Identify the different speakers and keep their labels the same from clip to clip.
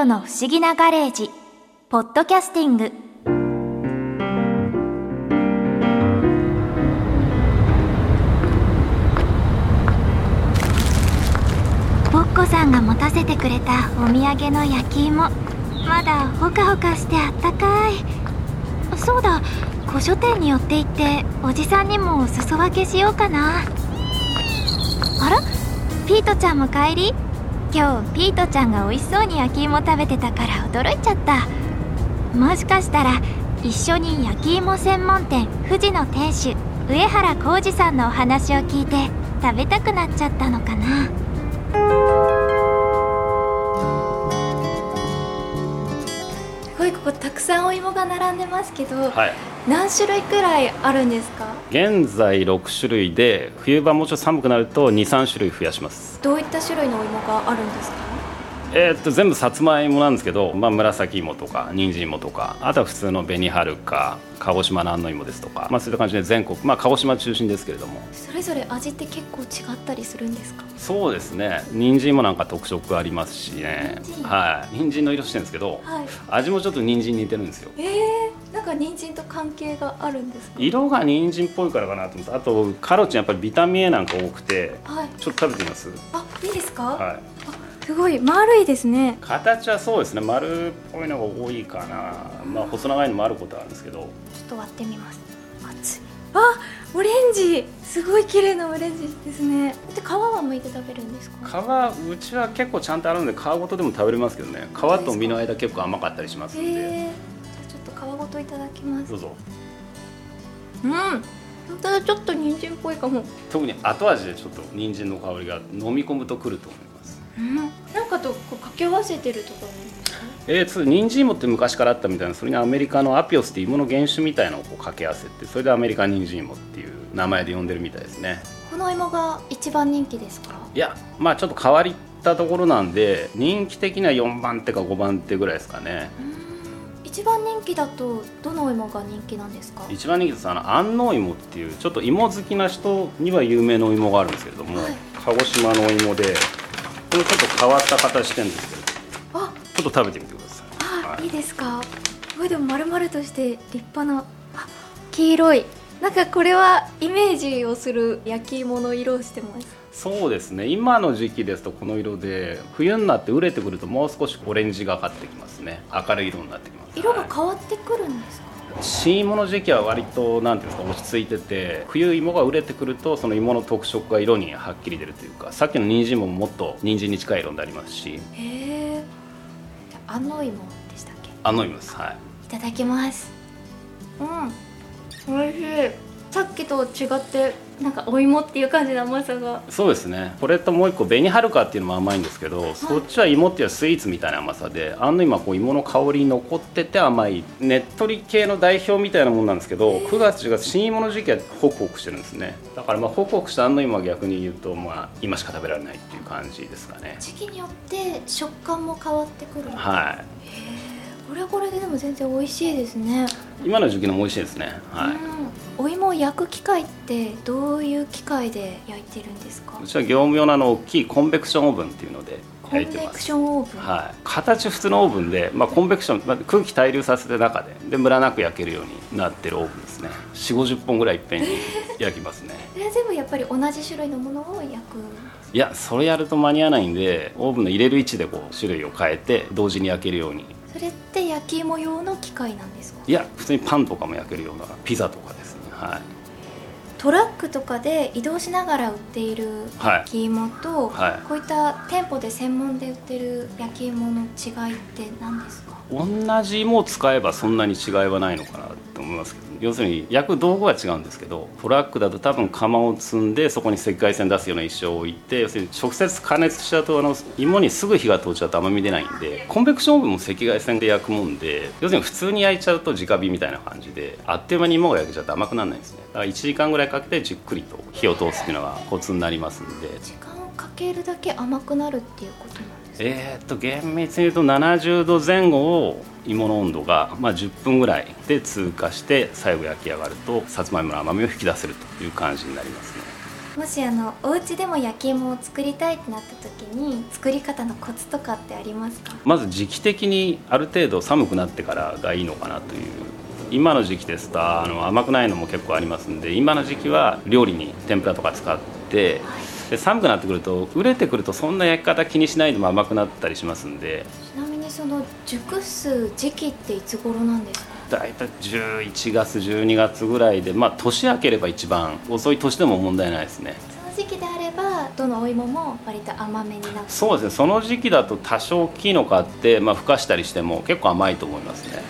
Speaker 1: トの不思議なガレージ。ポッドキャスティング。ぼっこさんが持たせてくれたお土産の焼き芋。まだほかほかしてあったかい。そうだ古書店に寄って行っておじさんにもお裾分けしようかな。あらピートちゃんも帰り？今日ピートちゃんが美味しそうに焼き芋食べてたから驚いちゃった。もしかしたら一緒に焼き芋専門店富士の店主上原浩二さんのお話を聞いて食べたくなっちゃったのかな。すごいここたくさんお芋が並んでますけど、
Speaker 2: はい、
Speaker 1: 何種類くらいあるんですか？
Speaker 2: 現在6種類で冬場もうちょっと寒くなると23種類増やします。
Speaker 1: どういった種類のお芋があるんですか？
Speaker 2: えーっと全部さつまいもなんですけど、まあ、紫芋とか人参芋とかあとは普通の紅はるか鹿児島の安納芋ですとか、まあ、そういった感じで全国、まあ、鹿児島中心ですけれども。
Speaker 1: それぞれ味って結構違ったりするんですか？
Speaker 2: そうですね。人参もなんか特色ありますしね。
Speaker 1: 人参
Speaker 2: はい。人参の色してるんですけど
Speaker 1: はい。
Speaker 2: 味もちょっと人参に似てるんですよ。
Speaker 1: えー、なんか人参と関係があるんですか？
Speaker 2: 色が人参っぽいからかなと思ってあとカロチンやっぱりビタミン A なんか多くて
Speaker 1: はい。
Speaker 2: ちょっと食べてみます？
Speaker 1: あいいですか、
Speaker 2: はい
Speaker 1: すごい丸いですね。
Speaker 2: 形はそうですね。丸っぽいのが多いかな。まあ細長いのもあることはあるんですけど。
Speaker 1: ちょっと割ってみます。あオレンジ。すごい綺麗なオレンジですね。で皮は剥いて食べるんですか？
Speaker 2: 皮うちは結構ちゃんとあるので皮ごとでも食べれますけどね。皮と身の間結構甘かったりしますんで、
Speaker 1: えー、じゃあちょっと皮ごといただきます。
Speaker 2: どうぞ。
Speaker 1: うん。本当だ。ちょっと人参っぽいかも。
Speaker 2: 特に後味でちょっと人参の香りが飲み込むとくると思います
Speaker 1: うん。なんかとこう掛け合わせてるとか
Speaker 2: えー、つ人参芋って昔からあったみたいなそれにアメリカのアピオスっていう芋の原種みたいなのをこう掛け合わせてそれでアメリカ人参芋っていう名前で呼んでるみたいですね。
Speaker 1: この芋が一番人気ですか？
Speaker 2: いやまあちょっと変わったところなんで人気的には4番手か5番手ぐらいですかね。
Speaker 1: 一番人気だとどのお芋が人気なんですか？
Speaker 2: 一番人気ですあの安納芋っていうちょっと芋好きな人には有名なお芋があるんですけれども、
Speaker 1: はい。
Speaker 2: 鹿児島のお芋でこれちょっと変わった形してるんですけど。
Speaker 1: あ。
Speaker 2: ちょっと食べてみてください。
Speaker 1: あ、
Speaker 2: はい。
Speaker 1: い、いですか？すごいでも丸々として立派なあ黄色い。なんかこれはイメージをする焼き芋の色をしてます。
Speaker 2: そうですね。今の時期ですとこの色で冬になって熟れてくるともう少しオレンジがかってきますね。明るい色になってきます。
Speaker 1: 色が
Speaker 2: はい。
Speaker 1: 変わってくるんですか、
Speaker 2: 新芋の時期は割となんていうんですか落ち着いてて冬芋が熟れてくるとその芋の特色が色にはっきり出るというかさっきの人参ももっと人参に近い色になりますし。
Speaker 1: へえ。安納芋でしたっけ？
Speaker 2: 安納芋ですはい。
Speaker 1: いただきます。うん。美味しい。さっきと違ってなんかお芋っていう感じの甘さが。
Speaker 2: そうですね。これともう一個紅はるかっていうのも甘いんですけど、そっちは芋っていうスイーツみたいな甘さであの今こう芋の香り残ってて甘いねっとり系の代表みたいなもんなんですけど9月10月新芋の時期はホクホクしてるんですね。だからまあホクホクした安納芋は逆に言うとまあ今しか食べられないっていう感じですかね。
Speaker 1: 時期によって食感も変わってくる。
Speaker 2: はい
Speaker 1: これはこれででも全然美味しいですね、
Speaker 2: 今の時期のも美味しいですね。はい、
Speaker 1: うん、お芋を焼く機械ってどういう機械で焼いてるんですか？
Speaker 2: うちは業務用のあの大きいコンベクションオーブンっていうので
Speaker 1: コンベクションオーブン、
Speaker 2: はい、形普通のオーブンで、まあ、コンベクション、まあ、空気滞留させて中ででムラなく焼けるようになってるオーブンですね。4 5 0本ぐらいいっぺんに 焼きますね。
Speaker 1: それ全部やっぱり同じ種類のものを焼く？
Speaker 2: いやそれやると間に合わないんでオーブンの入れる位置でこう種類を変えて同時に焼けるように
Speaker 1: それって焼き芋用の機械なんですか？
Speaker 2: いや普通にパンとかも焼けるようなピザとかですね。はい。
Speaker 1: トラックとかで移動しながら売っている
Speaker 2: はい。
Speaker 1: 焼き芋と、
Speaker 2: はい。
Speaker 1: こういった店舗で専門で売ってる焼き芋の違いって何ですか？
Speaker 2: 同じ芋を使えばそんなに違いはないのかなと思いますけど要するに焼く道具は違うんですけどトラックだと多分釜を積んでそこに赤外線出すような石を置いて要するに直接加熱しちゃうとあの芋にすぐ火が通っちゃうと甘み出ないんでコンベクションオーブンも赤外線で焼くもんで要するに普通に焼いちゃうと直火みたいな感じであっという間に芋が焼けちゃって甘くならないんですね。だから1時間ぐらいかけてじっくりと火を通すっていうのがコツになりますんで。
Speaker 1: 時間かけるだけ甘くなるっていうことなんですか？
Speaker 2: えーっと厳密に言うと70度前後を芋の温度が、まあ、10分ぐらいで通過して最後焼き上がるとさつまいもの甘みを引き出せるという感じになりますね。
Speaker 1: もしあのお家でも焼き芋を作りたいってなった時に作り方のコツとかってありますか？
Speaker 2: まず時期的にある程度寒くなってからがいいのかなという。今の時期ですとあの甘くないのも結構ありますんで今の時期は料理に天ぷらとか使って、で寒くなってくると熟れてくるとそんな焼き方気にしないでも甘くなったりしますんで。
Speaker 1: ちなみにその熟す時期っていつ頃なんですか？
Speaker 2: 大体11月12月ぐらいでまあ年明ければ一番。遅い年でも問題ないですね。
Speaker 1: その時期であればどのお芋も割と甘めになって。
Speaker 2: そうですね。その時期だと多少大きいの買って、まあ、ふかしたりしても結構甘いと思いますね。だか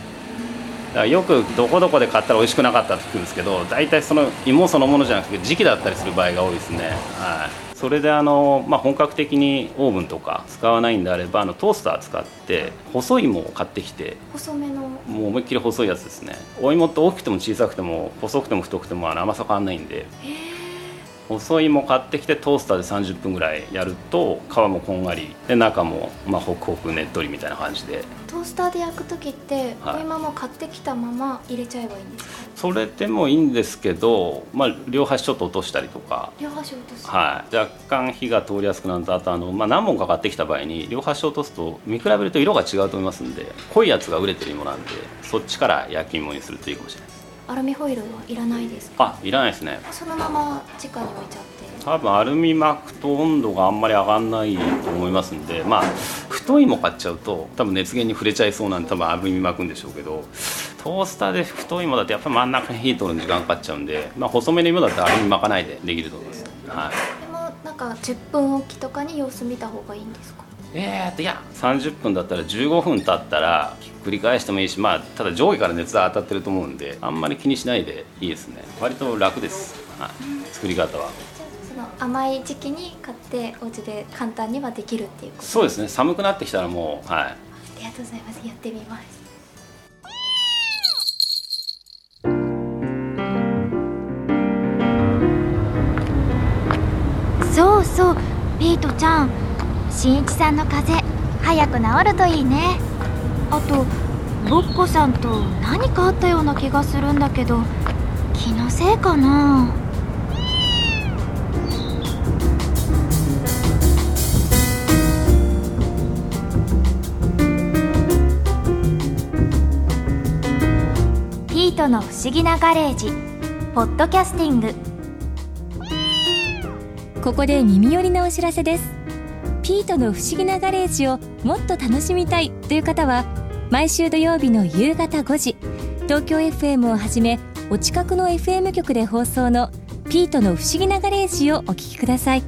Speaker 2: らよくどこどこで買ったら美味しくなかったって聞くんですけど大体その芋そのものじゃなくて時期だったりする場合が多いですね。はいそれであの、まあ、本格的にオーブンとか使わないんであればあのトースター使って細い芋を買ってきて
Speaker 1: 細めの。
Speaker 2: もう思いっきり細いやつですね。お芋って大きくても小さくても細くても太くてもあの甘さ変わんないんで細い芋買ってきてトースターで30分ぐらいやると皮もこんがりで中もまあホクホクねっとりみたいな感じで。
Speaker 1: トースターで焼く時って、はい、お芋も買ってきたまま入れちゃえばいいんですか？
Speaker 2: それでもいいんですけど、まあ、両端ちょっと落としたりとか。
Speaker 1: 両端落とす、
Speaker 2: はい、若干火が通りやすくなるとあとあの、まあ、何本か買ってきた場合に両端落とすと見比べると色が違うと思いますんで濃いやつが売れてる芋なんでそっちから焼き芋にするといいかもしれない
Speaker 1: アルミホイルはいらないですか？
Speaker 2: あいらないですね。
Speaker 1: そのまま直に置いちゃって。
Speaker 2: 多分アルミ巻くと温度があんまり上がんないと思いますんでまあ太いも買っちゃうと多分熱源に触れちゃいそうなんで多分アルミ巻くんでしょうけどトースターで太いもだとやっぱり真ん中に火通るの時間かかっちゃうんで、まあ、細めの芋だったらアルミ巻かないでできると思います、はい、
Speaker 1: でもなんか10分おきとかに様子見た方がいいんですか？
Speaker 2: えーといや30分だったら15分経ったらひっくり返してもいいしまあただ上下から熱が当たってると思うんであんまり気にしないでいいですね。割と楽です、はい、作り方は。
Speaker 1: の甘い時期に買ってお家で簡単にはできるっていうこと。
Speaker 2: そうですね。寒くなってきたらもうはい。あ
Speaker 1: りがとうございます。やってみます。そうそう。ピートちゃん。しんいちさんの風。邪早く治るといいねあとぼっこさんと何かあったような気がするんだけど気のせいかな？ピートの不思議なガレージ」ポッドキャスティング。
Speaker 3: ここで耳寄りなお知らせです。ピートの不思議なガレージをもっと楽しみたいという方は毎週土曜日の夕方5時東京 FM をはじめお近くの FM 局で放送のピートの不思議なガレージをお聞きください。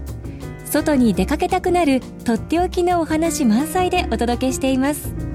Speaker 3: 外に出かけたくなるとっておきのお話満載でお届けしています。